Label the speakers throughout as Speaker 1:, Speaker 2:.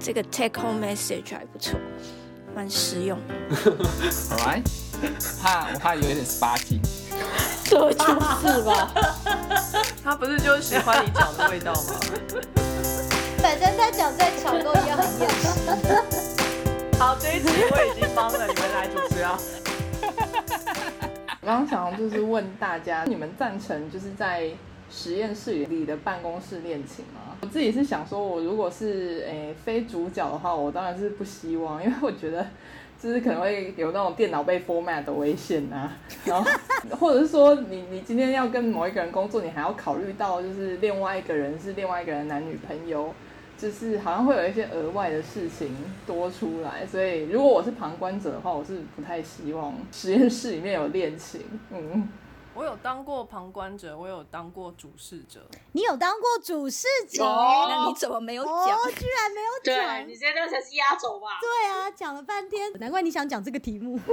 Speaker 1: 这个 take home message 还不错，蛮实用。
Speaker 2: 好来，怕我怕有一点 sparky。
Speaker 1: 这就是吧？
Speaker 3: 他不是就喜欢你讲的味道吗？
Speaker 4: 反正他讲再巧都一样很厌世。
Speaker 3: 好，这一集我已经帮了你们来主持啊。
Speaker 5: 我刚刚想就是问大家，你们赞成就是在实验室里的办公室恋情吗？我自己是想说，我如果是诶、非主角的话，我当然是不希望，因为我觉得就是可能会有那种电脑被 format 的危险啊，然后或者是说你你今天要跟某一个人工作，你还要考虑到就是另外一个人是另外一个人男女朋友。就是好像会有一些额外的事情多出来，所以如果我是旁观者的话，我是不太希望实验室里面有恋情。嗯，
Speaker 3: 我有当过旁观者，我有当过主事者。
Speaker 4: 你有当过主事者？
Speaker 1: 那你怎么没有讲？
Speaker 4: 哦，居然没有
Speaker 6: 对
Speaker 4: 讲。
Speaker 6: 你现在才是压轴吧？
Speaker 4: 对啊，讲了半天，难怪你想讲这个题目。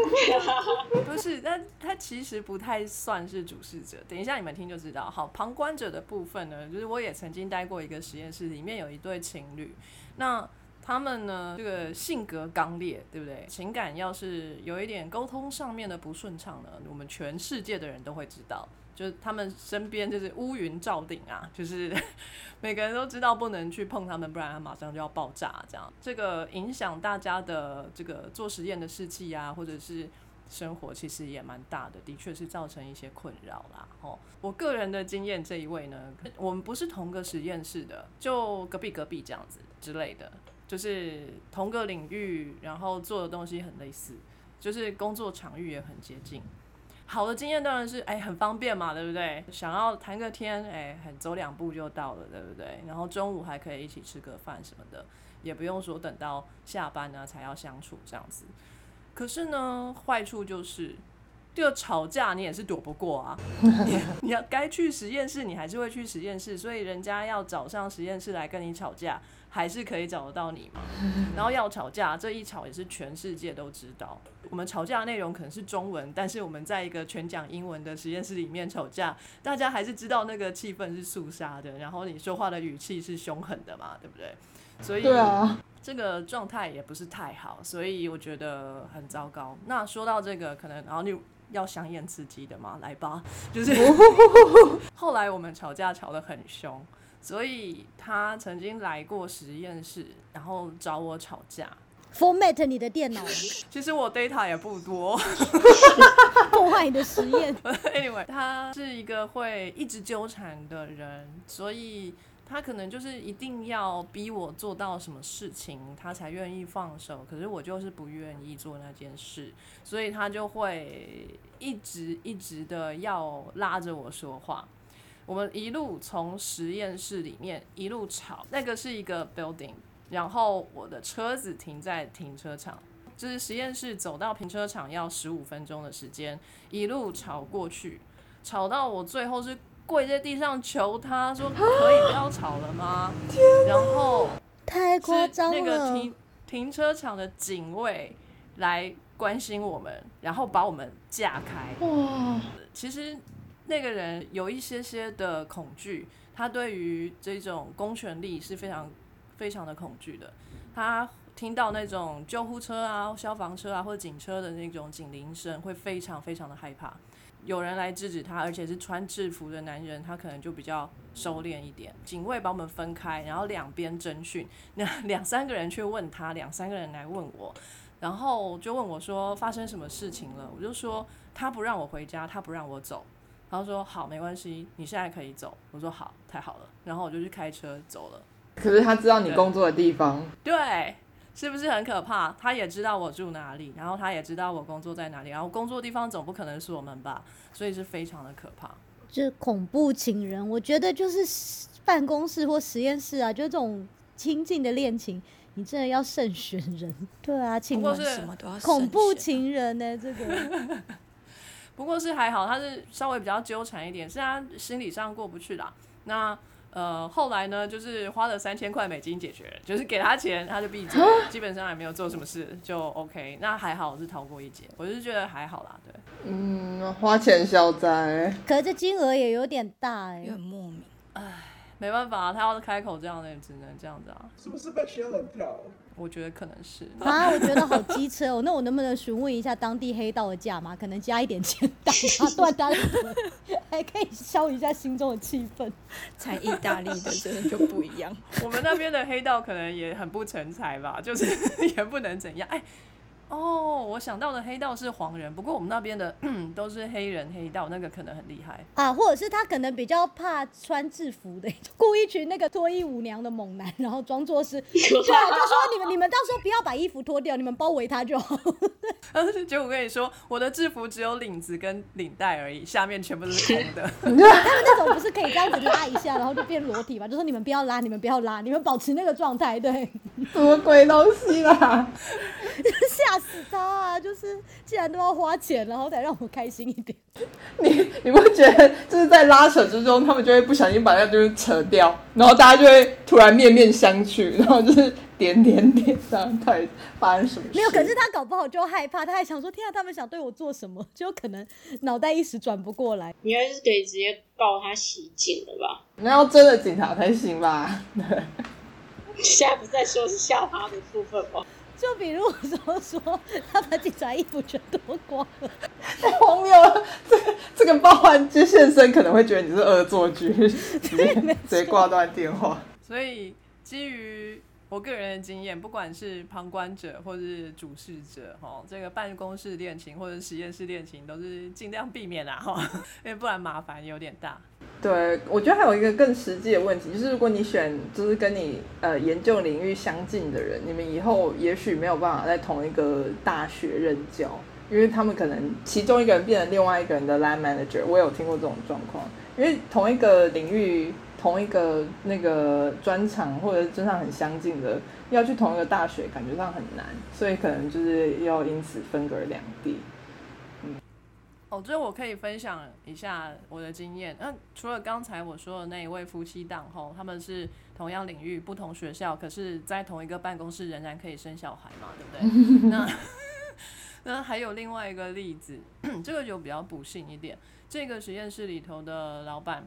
Speaker 3: 不是，但他其实不太算是主事者。等一下你们听就知道。好，旁观者的部分呢，就是我也曾经待过一个实验室，里面有一对情侣，那他们呢，这个性格刚烈，对不对？情感要是有一点沟通上面的不顺畅呢，我们全世界的人都会知道。就是他们身边就是乌云罩顶啊，就是每个人都知道不能去碰他们，不然他马上就要爆炸。这样，这个影响大家的这个做实验的士气啊，或者是生活，其实也蛮大的，的确是造成一些困扰啦。哦，我个人的经验，这一位呢，我们不是同个实验室的，就隔壁隔壁这样子之类的，就是同个领域，然后做的东西很类似，就是工作场域也很接近。好的经验当然是哎、很方便嘛，对不对？想要谈个天，哎、很走两步就到了，对不对？然后中午还可以一起吃个饭什么的，也不用说等到下班呢才要相处这样子。可是呢，坏处就是这个吵架你也是躲不过啊，你你要该去实验室，你还是会去实验室，所以人家要找上实验室来跟你吵架，还是可以找得到你嘛。然后要吵架，这一吵也是全世界都知道。我们吵架的内容可能是中文，但是我们在一个全讲英文的实验室里面吵架，大家还是知道那个气氛是肃杀的，然后你说话的语气是凶狠的嘛，对不对？所以
Speaker 5: 对啊，
Speaker 3: 这个状态也不是太好，所以我觉得很糟糕。那说到这个，可能然后你要香艳刺激的嘛，来吧，就是 后来我们吵架吵得很凶，所以他曾经来过实验室，然后找我吵架。
Speaker 4: format 你的电脑，
Speaker 3: 其实我 data 也不多
Speaker 4: 破坏你的实验。
Speaker 3: anyway，他是一个会一直纠缠的人，所以他可能就是一定要逼我做到什么事情，他才愿意放手。可是我就是不愿意做那件事，所以他就会一直一直的要拉着我说话。我们一路从实验室里面一路吵，那个是一个 building，然后我的车子停在停车场，就是实验室走到停车场要十五分钟的时间，一路吵过去，吵到我最后是跪在地上求他说可以不要吵了吗？然后
Speaker 4: 太夸
Speaker 3: 是
Speaker 4: 张
Speaker 3: 那个
Speaker 4: 了
Speaker 3: 停！停车场的警卫来关心我们，然后把我们架开。
Speaker 5: 哇，
Speaker 3: 其实那个人有一些些的恐惧，他对于这种公权力是非常非常的恐惧的。他听到那种救护车啊、消防车啊或者警车的那种警铃声，会非常非常的害怕。有人来制止他，而且是穿制服的男人，他可能就比较收敛一点。警卫把我们分开，然后两边侦讯，那两三个人去问他，两三个人来问我，然后就问我说发生什么事情了？我就说他不让我回家，他不让我走。然后说好，没关系，你现在可以走。我说好，太好了。然后我就去开车走了。
Speaker 5: 可是他知道你工作的地方，
Speaker 3: 对，是不是很可怕？他也知道我住哪里，然后他也知道我工作在哪里，然后工作地方总不可能是我们吧，所以是非常的可怕。
Speaker 4: 就是恐怖情人，我觉得就是办公室或实验室啊，就这种亲近的恋情，你真的要慎选人。对啊，请
Speaker 3: 不过是
Speaker 1: 什么都要
Speaker 4: 恐怖情人呢、这个
Speaker 3: 不过是还好，他是稍微比较纠缠一点，是他心理上过不去啦。那呃，后来呢，就是花了三千块美金解决，就是给他钱，他就闭嘴，基本上也没有做什么事，就 OK。那还好，是逃过一劫，我是觉得还好啦，对。
Speaker 5: 嗯，花钱消灾。
Speaker 4: 可是这金额也有点大哎、
Speaker 1: 也很莫名。
Speaker 3: 没办法、啊，他要开口这样的，也只能这样子啊。
Speaker 6: 是不是被仙人跳？
Speaker 3: 我觉得可能是。
Speaker 4: 啊，我觉得好机车哦。那我能不能询问一下当地黑道的价码？可能加一点钱打他 断他的腿，还可以消一下心中的气氛。
Speaker 1: 在意大利的真的就不一样。
Speaker 3: 我们那边的黑道可能也很不成才吧，就是 也不能怎样。哎，哦，我想到的黑道是黄人，不过我们那边的 都是黑人黑道，那个可能很厉害。
Speaker 4: 啊，或者是他可能比较怕穿制服的，雇一群那个脱衣舞娘的猛男，然后装作是，对啊，就说你们你们到时候不要把衣服脱掉，你们包围他就好。
Speaker 3: 结果我跟你说，我的制服只有领子跟领带而已，下面全部都是空的。
Speaker 4: 他们那种不是可以这样子拉一下，然后就变裸体嘛？就说你们不要拉，你们不要拉，你们保持那个状态，对，
Speaker 5: 什么鬼东西啦？
Speaker 4: 吓死他啊！就是既然都要花钱，然后才让我开心一点。
Speaker 5: 你你不觉得就是在拉扯之中，他们就会不小心把那就是扯掉，然后大家就会突然面面相觑，然后就是点点点这样，到底发生什么事？
Speaker 4: 没有，可是他搞不好就害怕，他还想说：天啊，他们想对我做什么？就可能脑袋一时转不过来。
Speaker 7: 你还是可以直接告他袭警了吧？
Speaker 5: 那要真的警察才行吧？对，
Speaker 7: 现在不是在说是吓他的部分吗？
Speaker 4: 就比如说说，他把警察衣服全脱光了，
Speaker 5: 太荒谬了！这个这个报案接线生可能会觉得你是恶作剧，直接直接挂断电话。
Speaker 3: 所以基于我个人的经验，不管是旁观者或是主事者，哈，这个办公室恋情或者实验室恋情都是尽量避免啦，哈，因为不然麻烦有点大。
Speaker 5: 对，我觉得还有一个更实际的问题，就是如果你选就是跟你呃研究领域相近的人，你们以后也许没有办法在同一个大学任教，因为他们可能其中一个人变成另外一个人的 line manager。我有听过这种状况，因为同一个领域、同一个那个专场或者专场很相近的，要去同一个大学，感觉上很难，所以可能就是要因此分隔两地。
Speaker 3: 嗯哦，这我可以分享一下我的经验。那除了刚才我说的那一位夫妻档后，他们是同样领域、不同学校，可是在同一个办公室仍然可以生小孩嘛，对不对？那那还有另外一个例子，这个就比较不幸一点。这个实验室里头的老板，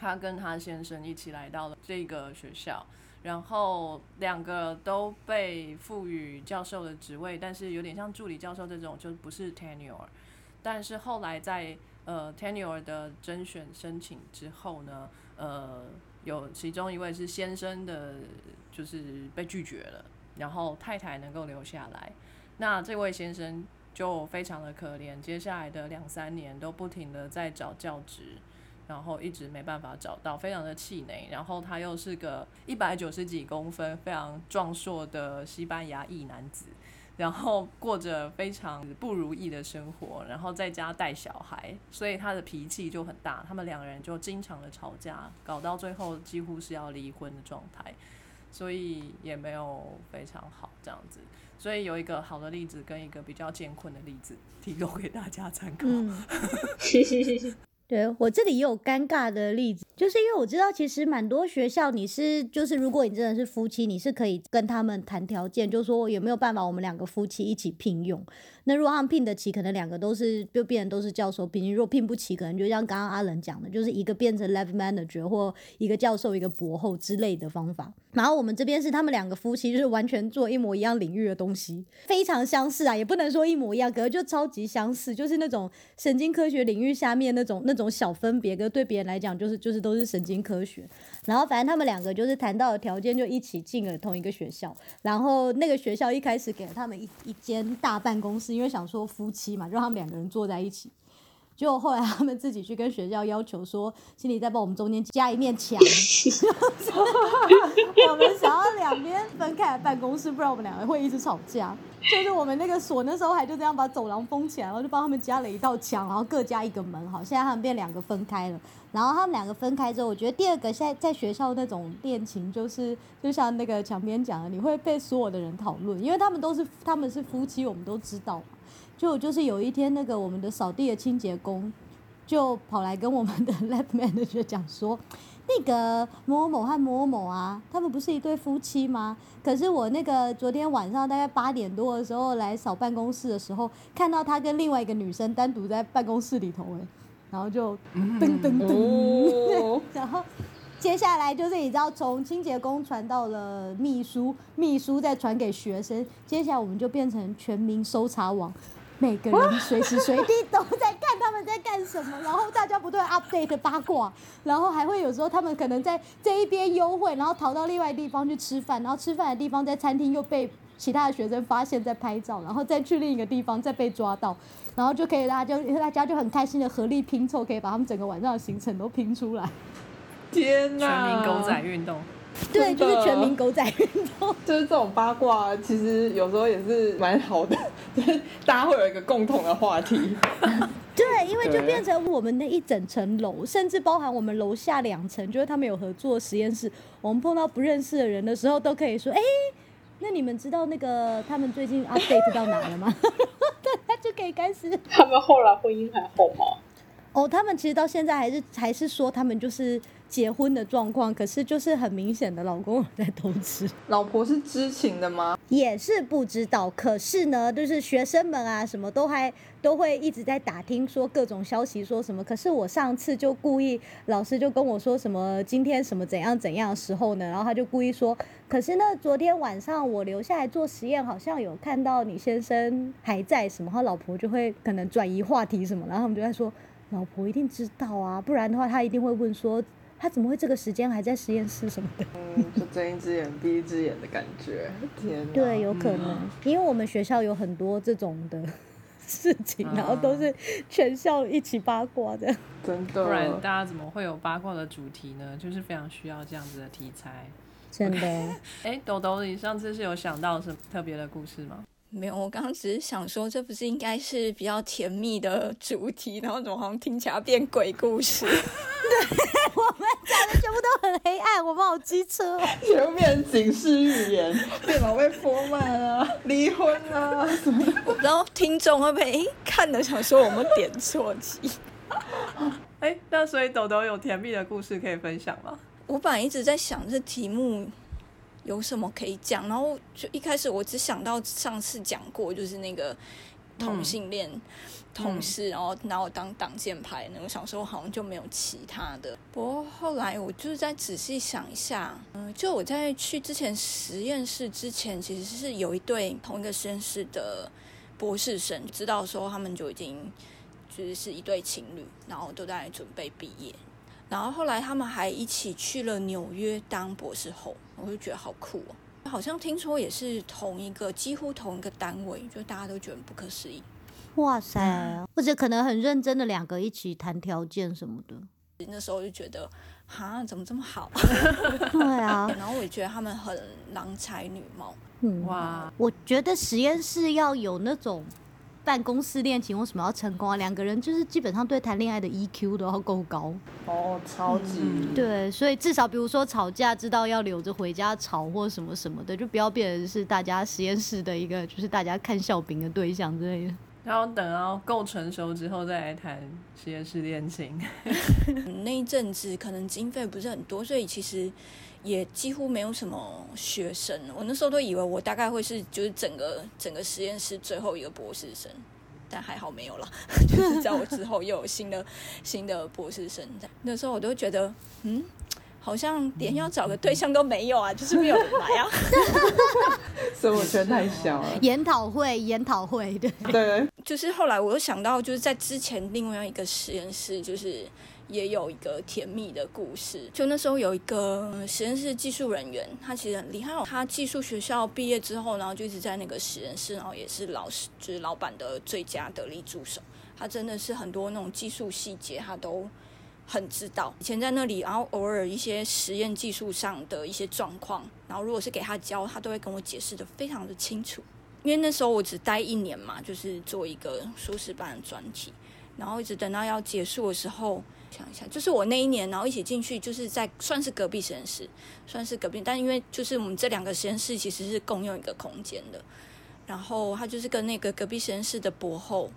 Speaker 3: 他跟他先生一起来到了这个学校，然后两个都被赋予教授的职位，但是有点像助理教授这种，就不是 tenure。但是后来在呃 tenure 的甄选申请之后呢，呃，有其中一位是先生的，就是被拒绝了，然后太太能够留下来。那这位先生就非常的可怜，接下来的两三年都不停的在找教职，然后一直没办法找到，非常的气馁。然后他又是个一百九十几公分、非常壮硕的西班牙裔男子。然后过着非常不如意的生活，然后在家带小孩，所以他的脾气就很大。他们两个人就经常的吵架，搞到最后几乎是要离婚的状态，所以也没有非常好这样子。所以有一个好的例子跟一个比较艰困的例子提供给大家参考。
Speaker 4: 对我这里也有尴尬的例子，就是因为我知道其实蛮多学校你是就是如果你真的是夫妻，你是可以跟他们谈条件，就说有没有办法我们两个夫妻一起聘用。那如果他们聘得起，可能两个都是就变成都是教授。聘如果聘不起，可能就像刚刚阿冷讲的，就是一个变成 lab manager 或一个教授一个博后之类的方法。然后我们这边是他们两个夫妻，就是完全做一模一样领域的东西，非常相似啊，也不能说一模一样，可是就超级相似，就是那种神经科学领域下面那种那种种小分别，跟对别人来讲就是就是都是神经科学。然后反正他们两个就是谈到的条件就一起进了同一个学校，然后那个学校一开始给了他们一一间大办公室，因为想说夫妻嘛，就他们两个人坐在一起。结果后来他们自己去跟学校要求说，请你再帮我们中间加一面墙，我们想要两边分开的办公室，不然我们两个会一直吵架。就是我们那个所那时候还就这样把走廊封起来，然后就帮他们加了一道墙，然后各加一个门。好，现在他们变两个分开了。然后他们两个分开之后，我觉得第二个现在在学校那种恋情，就是就像那个墙边讲的，你会被所有的人讨论，因为他们都是他们是夫妻，我们都知道。就就是有一天，那个我们的扫地的清洁工就跑来跟我们的 lab manager 讲说，那个某某和某某啊，他们不是一对夫妻吗？可是我那个昨天晚上大概八点多的时候来扫办公室的时候，看到他跟另外一个女生单独在办公室里头，哎，然后就噔噔噔，然后接下来就是你知道，从清洁工传到了秘书，秘书再传给学生，接下来我们就变成全民搜查网，每个人随时随地都在看他们在干什么，然后大家不断 update 八卦，然后还会有时候他们可能在这一边幽会，然后逃到另外地方去吃饭，然后吃饭的地方在餐厅又被其他的学生发现在拍照，然后再去另一个地方再被抓到，然后就可以大家就大家就很开心的合力拼凑，可以把他们整个晚上的行程都拼出来。
Speaker 5: 天
Speaker 3: 全！民狗仔运动。
Speaker 4: 对，就是全民狗仔运动。
Speaker 5: 就是这种八卦，其实有时候也是蛮好的，就是大家会有一个共同的话题。
Speaker 4: 对，因为就变成我们那一整层楼，甚至包含我们楼下两层，就是他们有合作实验室。我们碰到不认识的人的时候，都可以说：“哎、那你们知道那个他们最近 update 到哪了吗？”对，他就可以开始。
Speaker 7: 他们后来婚姻还好吗？
Speaker 4: 哦，他们其实到现在还是还是说他们就是结婚的状况，可是就是很明显的老公在偷吃。
Speaker 5: 老婆是知情的吗？
Speaker 4: 也是不知道，可是呢，就是学生们啊，什么都还都会一直在打听说各种消息，说什么。可是我上次就故意，老师就跟我说什么今天什么怎样怎样的时候呢，然后他就故意说，可是呢，昨天晚上我留下来做实验，好像有看到你先生还在什么，他老婆就会可能转移话题什么，然后他们就在说，老婆一定知道啊，不然的话他一定会问说。他怎么会这个时间还在实验室什么的？
Speaker 5: 嗯，就睁一只眼闭一只眼的感觉。天哪！
Speaker 4: 对，有可能，因为我们学校有很多这种的 事情，然后都是全校一起八卦的。
Speaker 5: 真的。
Speaker 3: 不然大家怎么会有八卦的主题呢？就是非常需要这样子的题材。
Speaker 4: 真的，
Speaker 3: 哎，豆豆，你上次是有想到什么特别的故事吗？
Speaker 1: 没有，我刚刚只是想说，这不是应该是比较甜蜜的主题，然后怎么好像听起来变鬼故事？
Speaker 4: 讲的全部都很黑暗，我们好机车哦。
Speaker 5: 全部变成警示预言，电脑被泼慢啊，离婚啊什么的。
Speaker 1: 然后听众会不会诶看的想说我们点错题。
Speaker 3: 哎，那所以豆豆有甜蜜的故事可以分享吗？
Speaker 1: 我本来一直在想这题目有什么可以讲，然后就一开始我只想到上次讲过，就是那个同性恋同事，然后拿我当挡箭牌那我想说好像就没有其他的。不过后来我就是再仔细想一下，嗯、就我在去之前实验室之前，其实是有一对同一个实验室的博士生，知道说他们就已经就是是一对情侣，然后都在准备毕业。然后后来他们还一起去了纽约当博士后，我就觉得好酷哦。好像听说也是同一个，几乎同一个单位，就大家都觉得不可思议。
Speaker 4: 哇塞，或者可能很认真的两个一起谈条件什么的。
Speaker 1: 那时候就觉得，哈，怎么这么好？
Speaker 4: 对啊，
Speaker 1: 然后我也觉得他们很郎才女貌。
Speaker 4: 嗯，
Speaker 3: 哇，
Speaker 4: 我觉得实验室要有那种办公室恋情，为什么要成功啊？两个人就是基本上对谈恋爱的 EQ 都要够高。
Speaker 5: 哦，超级。
Speaker 3: 嗯
Speaker 4: 对，所以至少比如说吵架，知道要留着回家吵或什么什么的，就不要变成是大家实验室的一个，就是大家看笑柄的对象之类的。
Speaker 3: 然后等到够成熟之后再来谈实验室恋情。
Speaker 1: 那一阵子可能经费不是很多，所以其实也几乎没有什么学生。我那时候都以为我大概会是就是整个整个实验室最后一个博士生，但还好没有了。就是在我之后又有新的新的博士生在，那时候我都觉得，嗯，好像连要找个对象都没有啊，就是没有人来啊。
Speaker 5: 生活圈太小了。
Speaker 4: 研讨会，研讨会，对，
Speaker 5: 对，
Speaker 1: 就是后来我又想到，就是在之前另外一个实验室，就是也有一个甜蜜的故事。就那时候有一个呃实验室技术人员，他其实很厉害哦。他技术学校毕业之后，然后就一直在那个实验室，然后也是老师，就是老板的最佳得力助手。他真的是很多那种技术细节，他都很知道。以前在那里，然后偶尔一些实验技术上的一些状况，然后如果是给他教，他都会跟我解释的非常的清楚。因为那时候我只待一年嘛，就是做一个硕士班的专题，然后一直等到要结束的时候，想一下，就是我那一年，然后一起进去，就是在算是隔壁实验室，算是隔壁，但因为就是我们这两个实验室其实是共用一个空间的，然后他就是跟那个隔壁实验室的博后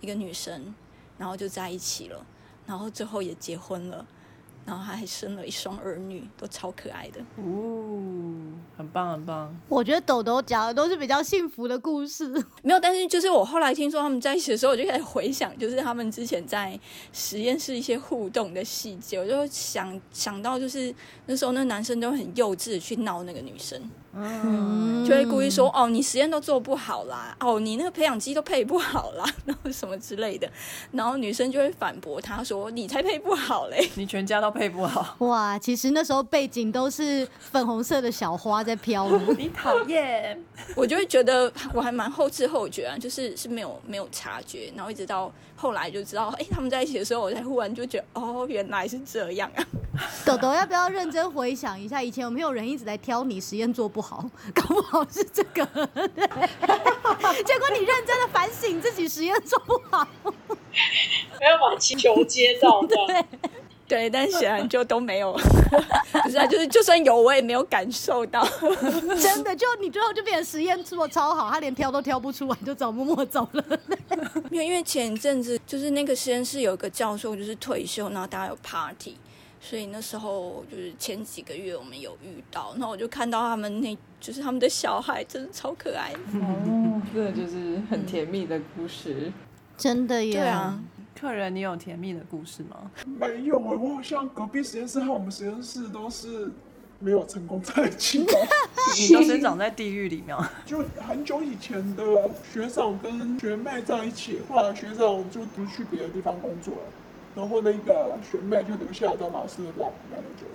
Speaker 1: 一个女生，然后就在一起了，然后最后也结婚了。然后他还生了一双儿女，都超可爱的。
Speaker 3: 哦，很棒很棒。
Speaker 4: 我觉得豆豆讲的都是比较幸福的故事。
Speaker 1: 没有，但是就是我后来听说他们在一起的时候，我就开始回想，就是他们之前在实验室一些互动的细节，我就想想到，就是那时候那男生都很幼稚去闹那个女生，
Speaker 3: 嗯，
Speaker 1: 就会故意说：“哦，你实验都做不好啦，哦，你那个培养基都配不好啦，然后什么之类的。”然后女生就会反驳他说：“你才配不好嘞。”
Speaker 3: 你全家都配不好，
Speaker 4: 哇，其实那时候背景都是粉红色的小花在飘呢。
Speaker 3: 你讨厌。
Speaker 1: 我就会觉得我还蛮后知后觉啊，就是是没有没有察觉，然后一直到后来就知道，哎、他们在一起的时候，我才忽然就觉得，哦，原来是这样啊。
Speaker 4: 豆豆要不要认真回想一下，以前有没有人一直在挑你实验做不好？搞不好是这个。对 结果你认真的反省自己实验做不好，
Speaker 7: 没有把气球接到这样。
Speaker 1: 对，但显然就都没有，不是啊，就是就算有，我也没有感受到。
Speaker 4: 真的就你最后就变成实验做超好，他连挑都挑不出来，就找默默走了。
Speaker 1: 没有，因为前一阵子就是那个实验室有一个教授就是退休，然后大家有 party，所以那时候就是前几个月我们有遇到，然后我就看到他们那就是他们的小孩真的超可爱的。
Speaker 5: 哦，真的就是很甜蜜的故事。
Speaker 4: 真的耶！
Speaker 1: 对啊，
Speaker 3: 客人，你有甜蜜的故事吗？
Speaker 6: 没有哎、我好像隔壁实验室和我们实验室都是没有成功在一起的。
Speaker 3: 你都生长在地狱里面吗？
Speaker 6: 就很久以前的学长跟学妹在一起，后来学长就不去别的地方工作了，然后那个学妹就留下来当老师的 lab manager，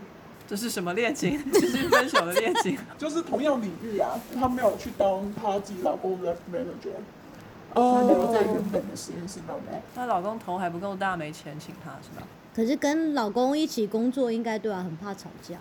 Speaker 3: 这是什么恋情？这是分手的恋情。
Speaker 6: 就是同样领域啊，她没有去当她自己老公的 manager，她留在原本的实验室当 lab。
Speaker 3: 她老公头还不够大，没钱请她是吧？
Speaker 4: 可是跟老公一起工作，应该对啊，很怕吵架。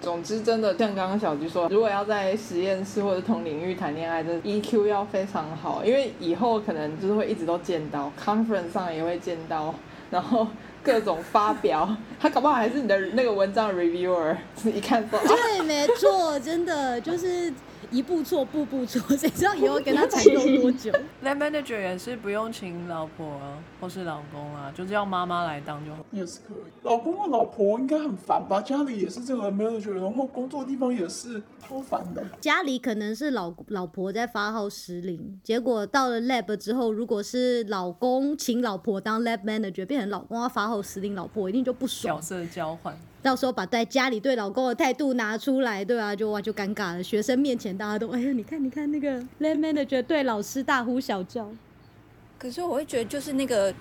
Speaker 5: 总之，真的像刚刚小菊说，如果要在实验室或者同领域谈恋爱，真的 EQ 要非常好，因为以后可能就是会一直都见到，conference 上也会见到，然后各种发表，他搞不好还是你的那个文章的 reviewer，一看说啊，
Speaker 4: 对，没错，真的就是一步错，步步错，谁知道以后跟他缠斗多久？
Speaker 3: lab manager 也是不用请老婆或是老公啊，就是要妈妈来当就好。
Speaker 6: 也是可以。老公和老婆应该很烦吧？家里也是这个 manager，然后工作地方也是超烦的。
Speaker 4: 家里可能是老老婆在发号施令，结果到了 lab 之后，如果是老公请老婆当 lab manager，变成老公要发号施令，老婆一定就不爽角。
Speaker 3: 色交换，
Speaker 4: 到时候把在家里对老公的态度拿出来，对啊，就哇就尴尬了。学生面前大家都哎呀，你看你看那个 lab manager 对老师大呼小叫。
Speaker 1: 可是我会觉得，就是那个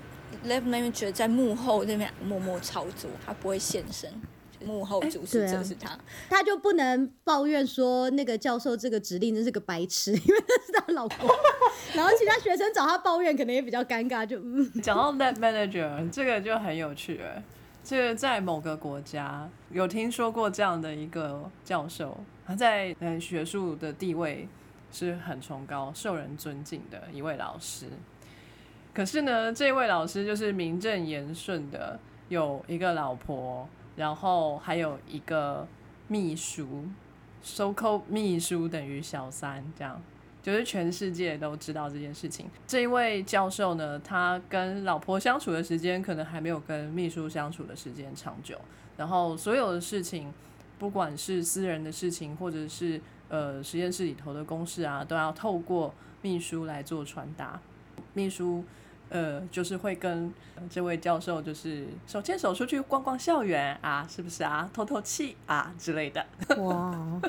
Speaker 1: lab manager 在幕后那边默默操作，他不会现身，就是幕后主事
Speaker 4: 对啊
Speaker 1: 者是他。
Speaker 4: 他就不能抱怨说那个教授这个指令真是个白痴，因为那是他老公。然后其他学生找他抱怨，可能也比较尴尬，就嗯，
Speaker 3: 讲到 lab manager，这个就很有趣了。这个在某个国家有听说过这样的一个教授，他在嗯学术的地位是很崇高、受人尊敬的一位老师。可是呢，这位老师就是名正言顺的有一个老婆，然后还有一个秘书，so called 秘书等于小三，这样就是全世界都知道这件事情。这一位教授呢，他跟老婆相处的时间可能还没有跟秘书相处的时间长久，然后所有的事情，不管是私人的事情，或者是呃实验室里头的公事啊，都要透过秘书来做传达。秘书呃，就是会跟呃这位教授就是手牵手出去逛逛校园啊，是不是啊？透透气啊之类的。
Speaker 4: 哇，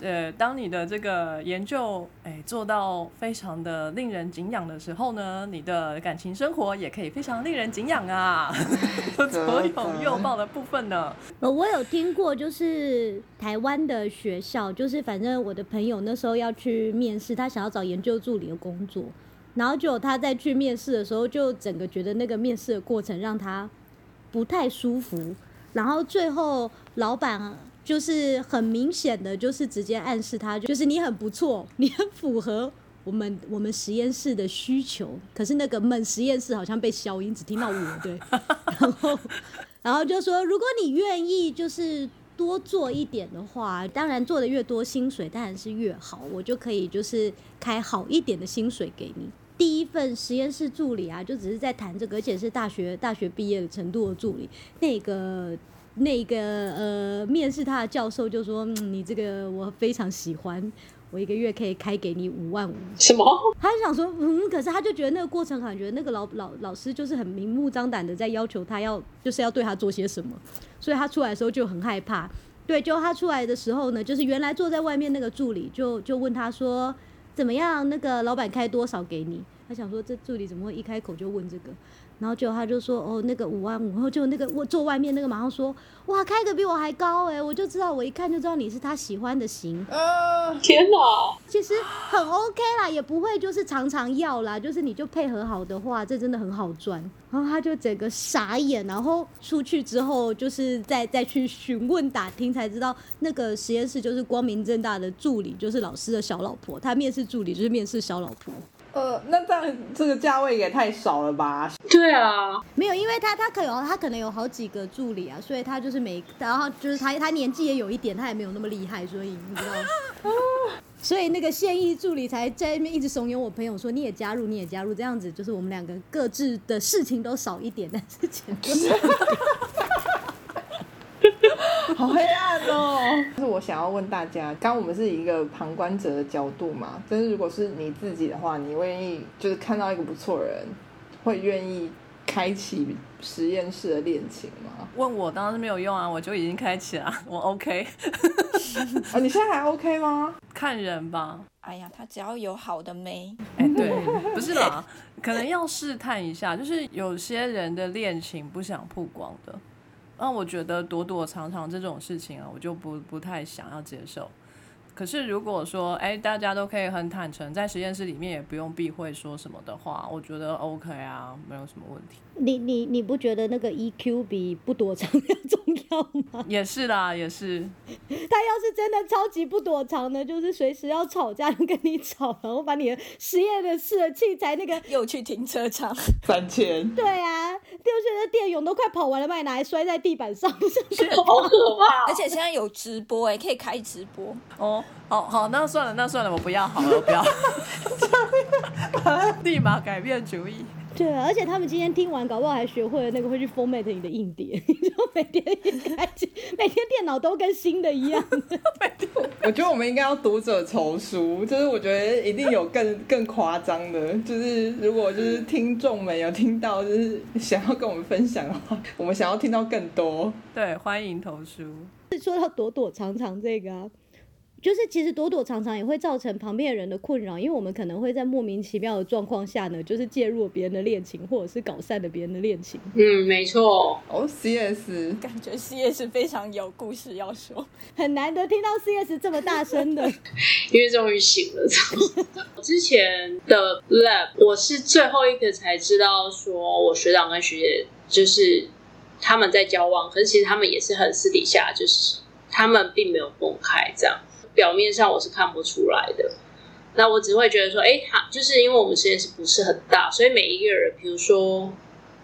Speaker 3: 呃，当你的这个研究哎做到非常的令人敬仰的时候呢，你的感情生活也可以非常令人敬仰啊。左拥右抱的部分呢，
Speaker 4: 呃，我有听过，就是台湾的学校，就是反正我的朋友那时候要去面试，他想要找研究助理的工作，然后就他在去面试的时候，就整个觉得那个面试的过程让他不太舒服，然后最后老板就是很明显的，就是直接暗示他，就是你很不错，你很符合。我们我们实验室的需求，可是那个闷实验室好像被消音，只听到我对，然后然后就说，如果你愿意，就是多做一点的话，当然做的越多，薪水当然是越好，我就可以就是开好一点的薪水给你。第一份实验室助理啊，就只是在谈这个，而且是大学大学毕业的程度的助理，那个那个呃面试他的教授就说：“嗯，你这个我非常喜欢，我一个月可以开给你五万五。”
Speaker 7: 什么？
Speaker 4: 他就想说，嗯，可是他就觉得那个过程，感觉那个老老老师就是很明目张胆的在要求他要，就是要对他做些什么，所以他出来的时候就很害怕。对，就他出来的时候呢，就是原来坐在外面那个助理就就问他说，怎么样？那个老板开多少给你？他想说，这助理怎么会一开口就问这个？然后就他就说，哦，那个五万五。然后就那个我坐外面那个马上说，哇，开个比我还高哎！我就知道，我一看就知道你是他喜欢的型。
Speaker 5: 呃，
Speaker 7: 天哪！
Speaker 4: 其实很 OK 啦，也不会就是常常要啦，就是你就配合好的话，这真的很好赚。然后他就整个傻眼，然后出去之后，就是再再去询问打听，才知道那个实验室就是光明正大的助理，就是老师的小老婆。他面试助理就是面试小老婆。
Speaker 5: 呃，那这样这个价位也太少了吧？
Speaker 7: 对啊，
Speaker 4: 没有，因为他他可有他可能有好几个助理啊，所以他就是每然后就是他他年纪也有一点，他也没有那么厉害，所以你知道，所以那个现役助理才在那边一直怂恿我朋友说你也加入，你也加入，这样子就是我们两个各自的事情都少一点，但是钱多。
Speaker 5: 好黑暗哦！就是我想要问大家，刚刚我们是以一个旁观者的角度嘛，但是如果是你自己的话，你愿意就是看到一个不错的人，会愿意开启实验室的恋情吗？
Speaker 3: 问我当然是没有用啊，我就已经开启了，我 OK。
Speaker 5: 啊，你现在还 OK 吗？
Speaker 3: 看人吧，
Speaker 1: 哎呀，他只要有好的没，
Speaker 3: 哎、对，不是啦，可能要试探一下，就是有些人的恋情不想曝光的，那我觉得躲躲藏藏这种事情啊，我就不不太想要接受。可是如果说，哎，大家都可以很坦诚，在实验室里面也不用避讳说什么的话，我觉得 OK 啊，没有什么问题。
Speaker 4: 你你你不觉得那个 EQ 比不躲藏要重要吗？
Speaker 3: 也是啦，也是，
Speaker 4: 他要是真的超级不躲藏的，就是随时要吵架就跟你吵，然后把你的实验的室的器材那个，
Speaker 1: 又去停车场，
Speaker 5: 三千。
Speaker 4: 对啊，就是那电泳都快跑完了，把你拿来摔在地板上，是不是？
Speaker 7: 好可怕！
Speaker 1: 而且现在有直播哎，可以开直播。
Speaker 3: 哦，好好，那算了，那算了，我不要好了，我不要，立马改变主意。
Speaker 4: 对啊，而且他们今天听完，搞不好还学会了那个会去 format 你的硬碟，你就每天一开机，每天电脑都跟新的一样。
Speaker 5: 我觉得我们应该要读者筹书，就是我觉得一定有更更夸张的，就是如果就是听众们有听到，就是想要跟我们分享的话，我们想要听到更多。
Speaker 3: 对，欢迎投书。
Speaker 4: 说到躲躲藏藏这个啊，就是其实躲躲藏藏也会造成旁边的人的困扰，因为我们可能会在莫名其妙的状况下呢，就是介入别人的恋情，或者是搞散了别人的恋情。
Speaker 7: 嗯，没错，
Speaker 5: 哦，CS，
Speaker 1: 感觉 CS 非常有故事要说。
Speaker 4: 很难得听到 CS 这么大声的，
Speaker 7: 因为终于醒了。之前的 lab 我是最后一个才知道，说我学长跟学姐就是他们在交往，可是其实他们也是很私底下，就是他们并没有公开这样，表面上我是看不出来的。那我只会觉得说，哎，他就是因为我们实验室不是很大，所以每一个人，比如说，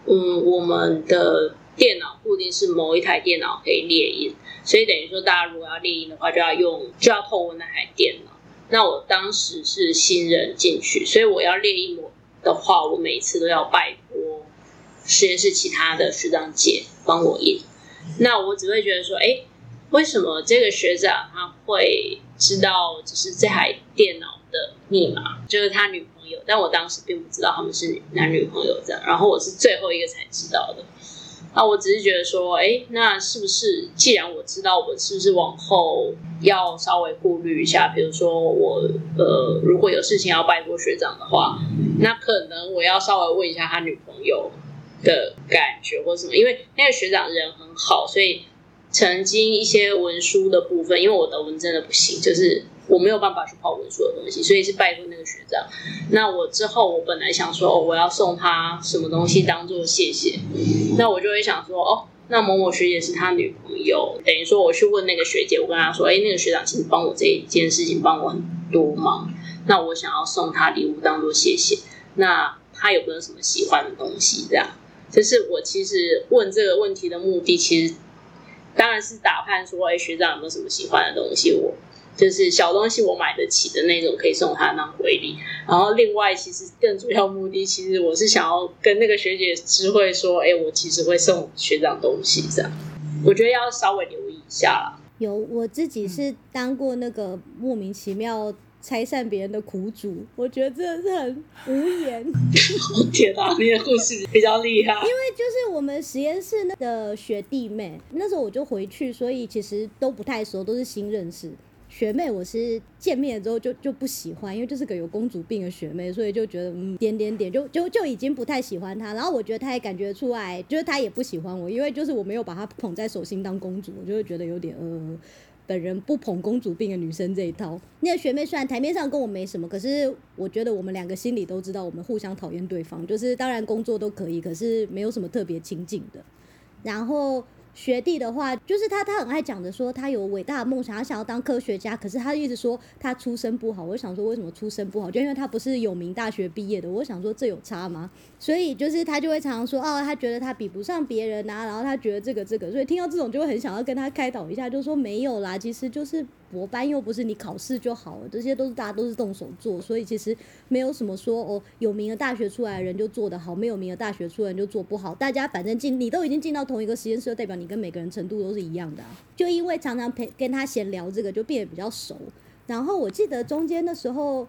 Speaker 7: 嗯，我们的电脑固定是某一台电脑可以列印，所以等于说大家如果要列印的话，就要用就要透过那台电脑。那我当时是新人进去，所以我要列印我的话，我每一次都要拜托实验室其他的学长姐帮我印。那我只会觉得说，哎，为什么这个学长他会知道就是这台电脑的密码，就是他女朋友？但我当时并不知道他们是男女朋友这样，然后我是最后一个才知道的。那我只是觉得说，哎，那是不是既然我知道，我是不是往后要稍微顾虑一下？比如说我呃，如果有事情要拜托学长的话，那可能我要稍微问一下他女朋友的感觉或什么，因为那个学长人很好，所以曾经一些文书的部分，因为我德文真的不行，就是我没有办法去跑文书的东西，所以是拜托那个学长。那我之后我本来想说，哦，我要送他什么东西当做谢谢，那我就会想说，哦，那某某学姐是他女朋友，等于说我去问那个学姐，我跟她说，哎，那个学长其实帮我这一件事情帮我很多忙，那我想要送他礼物当做谢谢，那他有没有什么喜欢的东西？这样，就是我其实问这个问题的目的，其实当然是打探说，哎，学长有没有什么喜欢的东西，我。就是小东西我买得起的那种，可以送他当回礼。然后另外，其实更主要目的，其实我是想要跟那个学姐知会说，哎，我其实会送学长东西这样。我觉得要稍微留意一下啦。
Speaker 4: 有我自己是当过那个莫名其妙拆散别人的苦主，我觉得真的是很无言。
Speaker 7: 天哪，你的故事比较厉害。
Speaker 4: 因为就是我们实验室那的学弟妹，那时候我就回去，所以其实都不太熟，都是新认识。学妹我是见面之后就就不喜欢，因为就是个有公主病的学妹，所以就觉得嗯点点点就就就已经不太喜欢她。然后我觉得她也感觉出来，就是她也不喜欢我，因为就是我没有把她捧在手心当公主，我就会觉得有点呃。本人不捧公主病的女生这一套。那个学妹虽然台面上跟我没什么，可是我觉得我们两个心里都知道，我们互相讨厌对方。就是当然工作都可以，可是没有什么特别亲近的。然后。学弟的话，就是他，他很爱讲的，说他有伟大的梦想，他想要当科学家，可是他一直说他出身不好。我想说，为什么出身不好？就因为他不是有名大学毕业的。我想说，这有差吗？所以就是他就会常常说，哦，他觉得他比不上别人啊，然后他觉得这个这个，所以听到这种就会很想要跟他开导一下，就说没有啦，其实就是。博班又不是你考试就好了，这些都是大家都是动手做，所以其实没有什么说哦，有名的大学出来的人就做得好，没有名的大学出来人就做不好。大家反正进你都已经进到同一个实验室，代表你跟每个人程度都是一样的。就因为常常陪跟他闲聊这个，就变得比较熟。然后我记得中间的时候，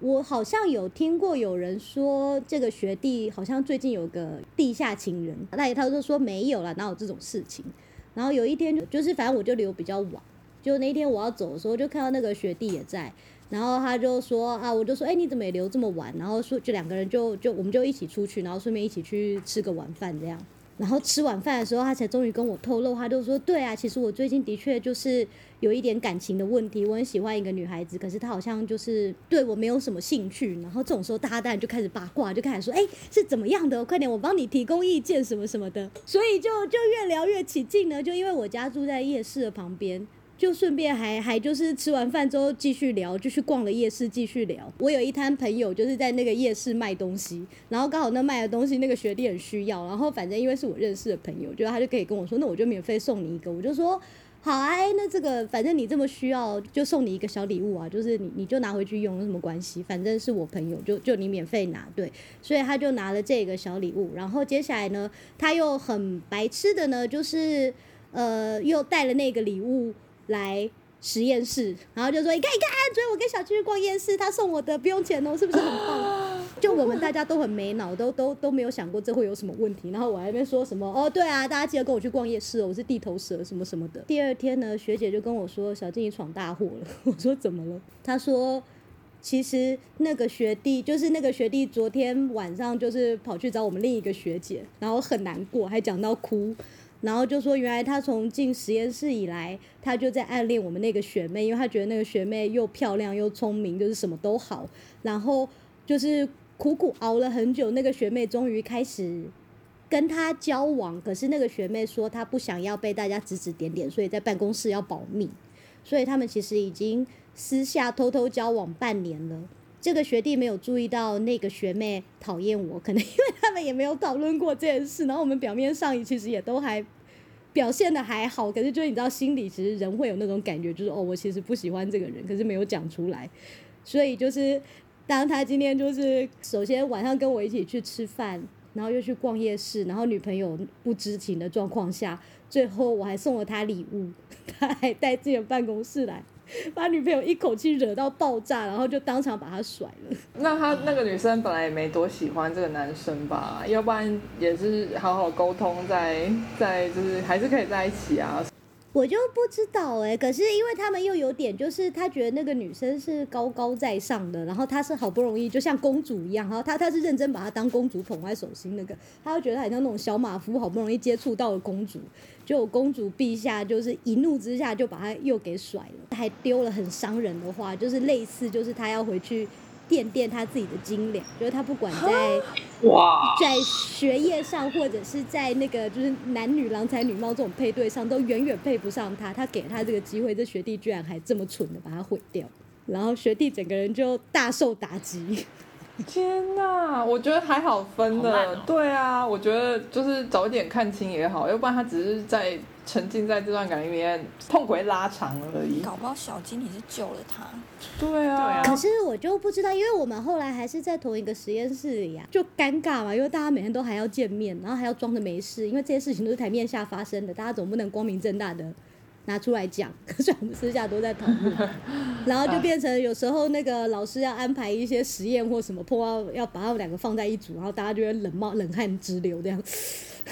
Speaker 4: 我好像有听过有人说这个学弟好像最近有个地下情人，那他就说没有了，哪有这种事情？然后有一天就就是反正我就留比较晚。就那天我要走的时候，就看到那个学弟也在，然后他就说啊，我就说，哎，你怎么也留这么晚？然后说就两个人就就我们就一起出去，然后顺便一起去吃个晚饭这样。然后吃晚饭的时候，他才终于跟我透露，他就说，对啊，其实我最近的确就是有一点感情的问题，我很喜欢一个女孩子，可是她好像就是对我没有什么兴趣。然后这种时候，大家当然就开始八卦，就开始说，哎，是怎么样的？快点，我帮你提供意见什么什么的。所以就就越聊越起劲呢，就因为我家住在夜市的旁边。就顺便还还就是吃完饭之后继续聊，就去逛了夜市继续聊。我有一摊朋友就是在那个夜市卖东西，然后刚好那卖的东西那个学弟很需要，然后反正因为是我认识的朋友，就他就可以跟我说，那我就免费送你一个。我就说好啊，那这个反正你这么需要，就送你一个小礼物啊，就是你你就拿回去用，有什么关系？反正是我朋友，就就你免费拿，对。所以他就拿了这个小礼物，然后接下来呢，他又很白痴的呢，就是呃又带了那个礼物。来实验室，然后就说：“你看，你看，昨天我跟小七去逛夜市，他送我的，不用钱哦，是不是很棒？”就我们大家都很没脑，都都都没有想过这会有什么问题。然后我还没说什么哦，对啊，大家记得跟我去逛夜市哦，我是地头蛇什么什么的。第二天呢，学姐就跟我说：“小静，你闯大祸了。”我说：“怎么了？”她说：“其实那个学弟，就是那个学弟，昨天晚上就是跑去找我们另一个学姐，然后很难过，还讲到哭。”然后就说，原来他从进实验室以来，他就在暗恋我们那个学妹，因为他觉得那个学妹又漂亮又聪明，就是什么都好。然后就是苦苦熬了很久，那个学妹终于开始跟他交往。可是那个学妹说，她不想要被大家指指点点，所以在办公室要保密。所以他们其实已经私下偷偷交往半年了。这个学弟没有注意到那个学妹讨厌我，可能 因为他们也没有讨论过这件事。然后我们表面上其实也都还表现的还好，可是就是你知道心里其实人会有那种感觉，就是哦，我其实不喜欢这个人，可是没有讲出来。所以就是当他今天就是首先晚上跟我一起去吃饭，然后又去逛夜市，然后女朋友不知情的状况下，最后我还送了他礼物，他还带自己的办公室来。把女朋友一口气惹到爆炸，然后就当场把他甩了。
Speaker 5: 那他那个女生本来也没多喜欢这个男生吧？要不然也是好好沟通，再再就是还是可以在一起啊。
Speaker 4: 我就不知道哎，可是因为他们又有点，就是他觉得那个女生是高高在上的，然后他是好不容易就像公主一样，然后他他是认真把她当公主捧在手心，那个他就觉得很像那种小马夫，好不容易接触到了公主，就公主陛下就是一怒之下就把他又给甩了，还丢了很伤人的话，就是类似就是他要回去。垫垫他自己的斤两，就是他不管在
Speaker 7: 哇，
Speaker 4: 在学业上或者是在那个就是男女郎才女貌这种配对上，都远远配不上他。他给他这个机会，这学弟居然还这么蠢的把他毁掉，然后学弟整个人就大受打击。
Speaker 5: 天哪，我觉得还好分的，对啊，我觉得就是早点看清也好，要不然他只是在。沉浸在这段感情里面，痛苦会拉长而已。
Speaker 1: 搞不好小金你是救了他，
Speaker 5: 对啊，
Speaker 4: 可是我就不知道，因为我们后来还是在同一个实验室里呀、就尴尬嘛，因为大家每天都还要见面，然后还要装着没事，因为这些事情都是台面下发生的，大家总不能光明正大的拿出来讲，可是我们私下都在讨论，然后就变成有时候那个老师要安排一些实验或什么，碰到要把他们两个放在一组，然后大家就会冷冒冷汗直流这样。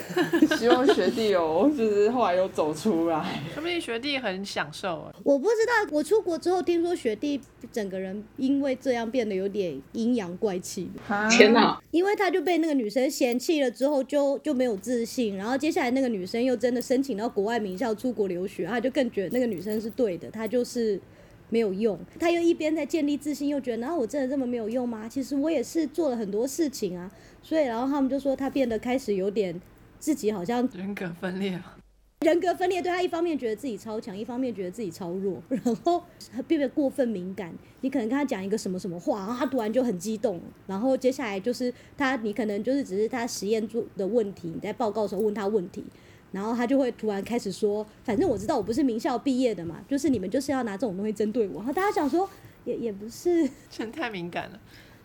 Speaker 5: 希望学弟有就是后来又走出来。
Speaker 3: 说不定学弟很享受啊。
Speaker 4: 我不知道，我出国之后听说学弟整个人因为这样变得有点阴阳怪气
Speaker 7: 天哪！
Speaker 4: 因为他就被那个女生嫌弃了之后就，就没有自信，然后接下来那个女生又真的申请到国外名校出国留学，他就更觉得那个女生是对的，他就是没有用。他又一边在建立自信，又觉得，然后我真的这么没有用吗？其实我也是做了很多事情啊，所以然后他们就说他变得开始有点自己好像
Speaker 3: 人格分裂了，
Speaker 4: 人格分裂，对他一方面觉得自己超强，一方面觉得自己超弱，然后变得过分敏感。你可能跟他讲一个什么什么话，然后他突然就很激动，然后接下来就是他，你可能就是只是他实验做的问题，你在报告的时候问他问题，然后他就会突然开始说，反正我知道我不是名校毕业的嘛，就是你们就是要拿这种东西针对我。然后大家想说，也也不是。
Speaker 3: 真太敏感了。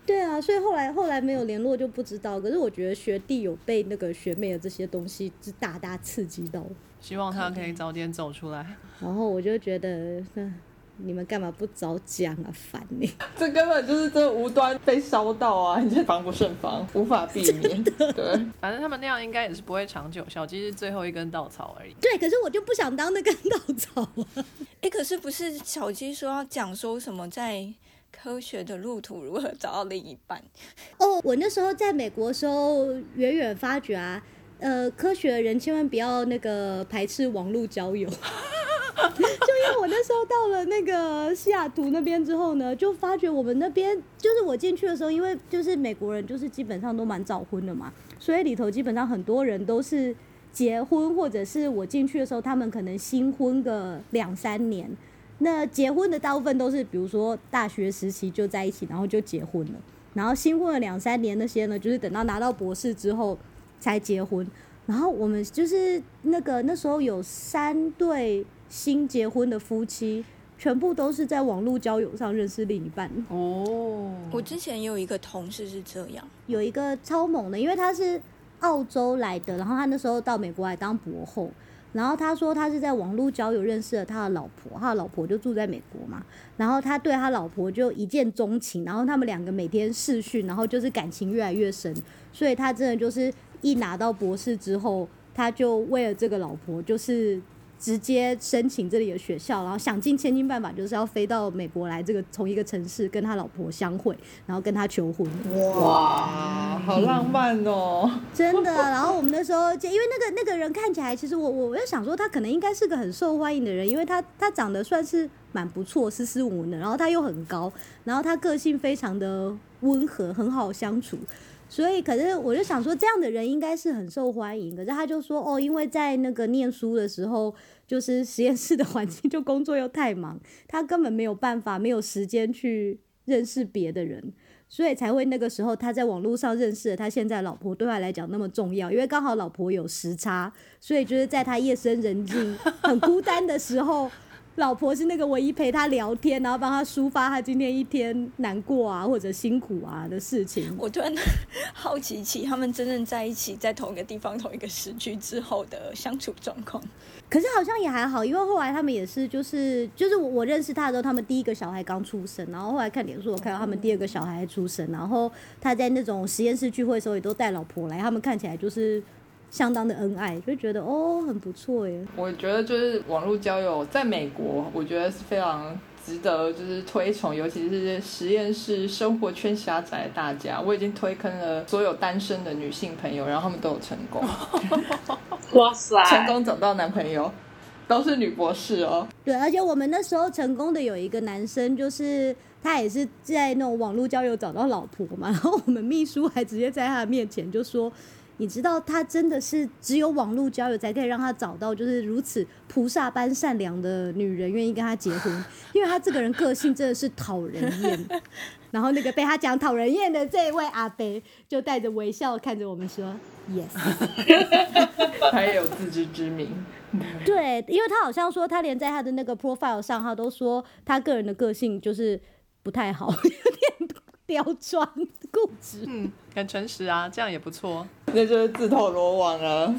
Speaker 4: 对啊，所以后来后来没有联络就不知道。可是我觉得学弟有被那个学妹的这些东西是大大刺激到，
Speaker 3: 希望他可以早点走出来。
Speaker 4: 然后我就觉得，嗯，你们干嘛不早讲啊？烦你！
Speaker 5: 这根本就是这无端被烧到啊！你这防不胜防，无法避免。对，
Speaker 3: 反正他们那样应该也是不会长久，小鸡是最后一根稻草而已。
Speaker 4: 对，可是我就不想当那根稻草啊。
Speaker 1: 哎，可是不是小鸡说要讲说什么在科学的路途如何找到另一半？
Speaker 4: 哦，我那时候在美国的时候，远远发觉啊，呃，科学的人千万不要那个排斥网络交友。就因为我那时候到了那个西雅图那边之后呢，就发觉我们那边就是我进去的时候，因为就是美国人就是基本上都蛮早婚的嘛，所以里头基本上很多人都是结婚，或者是我进去的时候，他们可能新婚个两三年。那结婚的大部分都是，比如说大学时期就在一起，然后就结婚了。然后新婚了两三年那些呢，就是等到拿到博士之后才结婚。然后我们就是那个那时候有三对新结婚的夫妻，全部都是在网络交友上认识另一半。
Speaker 3: 哦，
Speaker 1: 我之前也有一个同事是这样，
Speaker 4: 有一个超猛的，因为他是澳洲来的，然后他那时候到美国来当博后。然后他说他是在网络交友认识了他的老婆，他的老婆就住在美国嘛，然后他对他老婆就一见钟情，然后他们两个每天视讯，然后就是感情越来越深，所以他真的就是一拿到博士之后，他就为了这个老婆就是。直接申请这里的学校，然后想尽千金办法，就是要飞到美国来这个同一个城市跟他老婆相会，然后跟他求婚。
Speaker 5: 哇，好浪漫哦！
Speaker 4: 真的，然后我们那时候，因为那个那个人看起来，其实我我我就想说，他可能应该是个很受欢迎的人，因为他他长得算是蛮不错，斯斯文文的，然后他又很高，然后他个性非常的温和，很好相处。所以，可是我就想说，这样的人应该是很受欢迎。可是他就说，哦，因为在那个念书的时候，就是实验室的环境，就工作又太忙，他根本没有办法，没有时间去认识别的人。所以才会那个时候他在网络上认识了他现在老婆，对他来讲那么重要，因为刚好老婆有时差，所以就是在他夜深人静、很孤单的时候，老婆是那个唯一陪他聊天，然后帮他抒发他今天一天难过啊或者辛苦啊的事情。
Speaker 1: 我突然好奇起他们真正在一起，在同一个地方、同一个时区之后的相处状况。
Speaker 4: 可是好像也还好，因为后来他们也是，就是就是我我认识他的时候，他们第一个小孩刚出生，然后后来看脸书，我看到他们第二个小孩出生，然后他在那种实验室聚会的时候，也都带老婆来，他们看起来就是相当的恩爱，就觉得哦很不错耶。
Speaker 5: 我觉得就是网络交友，在美国，我觉得是非常值得就是推崇，尤其是实验室生活圈狭窄的大家。我已经推坑了所有单身的女性朋友，然后他们都有成功，
Speaker 7: 哇塞，
Speaker 5: 成功找到男朋友，都是女博士哦。
Speaker 4: 对，而且我们那时候成功的有一个男生，就是他也是在那种网络交友找到老婆嘛，然后我们秘书还直接在他的面前就说。你知道他真的是只有网络交友才可以让他找到就是如此菩萨般善良的女人愿意跟他结婚，因为他这个人个性真的是讨人厌。然后那个被他讲讨人厌的这一位阿伯就带着微笑看着我们说：“Yes。”
Speaker 5: 他也有自知之明。
Speaker 4: 对，因为他好像说他连在他的那个 profile 上，他都说他个人的个性就是不太好，有点刁钻固执。
Speaker 3: 嗯，很诚实啊，这样也不错。
Speaker 5: 那就是自投罗网了。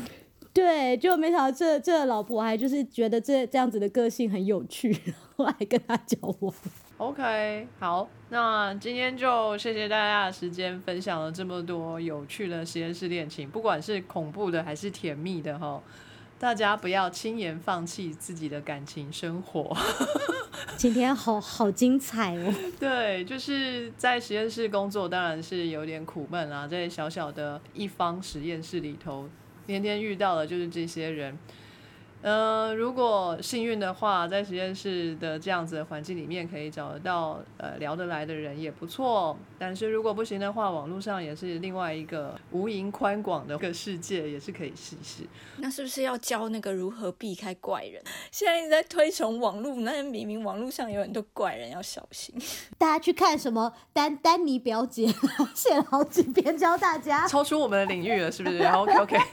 Speaker 4: 对，就没想到这这老婆还就是觉得这这样子的个性很有趣，后还跟他交往。
Speaker 3: OK，好，那今天就谢谢大家的时间，分享了这么多有趣的实验室恋情，不管是恐怖的还是甜蜜的哈，大家不要轻言放弃自己的感情生活。
Speaker 4: 今天好好精彩哦！
Speaker 3: 对，就是在实验室工作，当然是有点苦闷啦，在小小的一方实验室里头，天天遇到的就是这些人。呃，如果幸运的话，在实验室的这样子的环境里面，可以找得到呃聊得来的人也不错。但是如果不行的话，网络上也是另外一个无垠宽广的一个世界，也是可以试试。
Speaker 1: 那是不是要教那个如何避开怪人？现在一直在推崇网络，那明明网络上有很多怪人，要小心。
Speaker 4: 大家去看什么丹丹尼表姐，写了好几篇教大家。
Speaker 3: 超出我们的领域了，是不是？OK OK。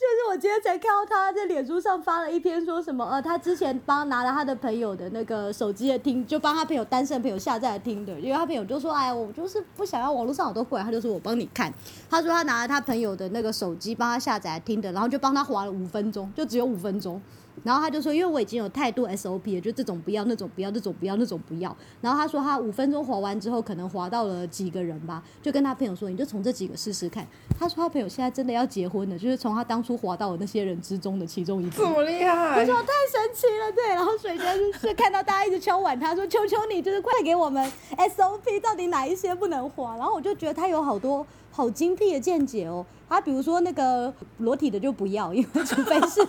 Speaker 4: 就是我今天才看到他在脸书上发了一篇，说什么呃，他之前帮拿了他的朋友的那个手机的听，就帮他朋友单身朋友下载听的，因为他朋友就说，哎，我就是不想要网络上好多怪，他就说我帮你看。他说他拿了他朋友的那个手机帮他下载听的，然后就帮他划了五分钟，就只有五分钟。然后他就说，因为我已经有太多 SOP 了，就这种不要，那种不要，那种不要，那种不要。然后他说他五分钟滑完之后，可能滑到了几个人吧，就跟他朋友说，你就从这几个试试看。他说他朋友现在真的要结婚了，就是从他当初滑到的那些人之中的其中一个。
Speaker 5: 这么厉害
Speaker 4: 他！说太神奇了，对。然后水娟就是看到大家一直敲碗，他说求求你，就是快给我们 SOP，到底哪一些不能滑？然后我就觉得他有好多好精辟的见解哦。他比如说那个裸体的就不要，因为除非是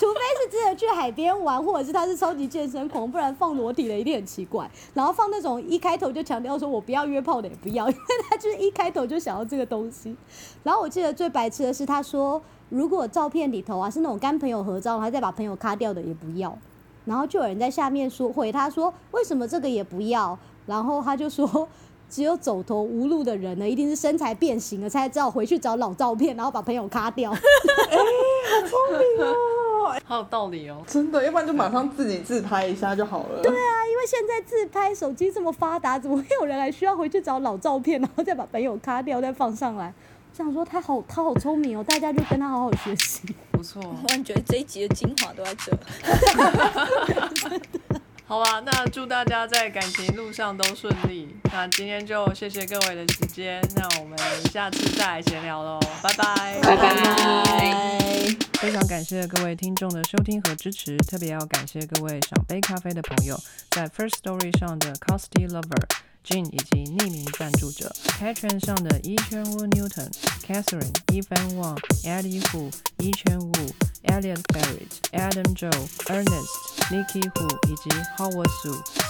Speaker 4: 除非是真的去海边玩，或者是他是超级健身狂，不然放裸体的一定很奇怪。然后放那种一开头就强调说我不要约炮的也不要，因为他就是一开头就想要这个东西。然后我记得最白痴的是他说，如果照片里头啊是那种跟朋友合照，然后再把朋友咔掉的也不要。然后就有人在下面说回他说为什么这个也不要？然后他就说。只有走投无路的人呢，一定是身材变形了，才知道回去找老照片，然后把朋友卡掉。
Speaker 3: 好有道理哦。
Speaker 5: 真的，要不然就马上自己自拍一下就好了。对啊，
Speaker 4: 因为现在自拍手机这么发达，怎么会有人还需要回去找老照片，然后再把朋友卡掉，再放上来？我想说他好，他好聪明哦，大家就跟他好好学习。
Speaker 3: 不错，
Speaker 1: 突然觉得这一集的精华都在这。
Speaker 3: 好吧，那祝大家在感情路上都顺利。那今天就谢谢各位的时间，那我们下次再来闲聊喽，拜拜，
Speaker 7: 拜拜。
Speaker 3: 非常感谢各位听众的收听和支持，特别要感谢各位赏杯咖啡的朋友，在 First Story 上的 Costy Lover。Jin 以及匿名赞助者 Patreon 上的 Yi Chen Wu Newton、Catherine、Ivan Wang、Eddie Hu、一圈屋、Elliot Barrett、Adam Joe、Ernest、Nikki Hu 以及 Howard Su。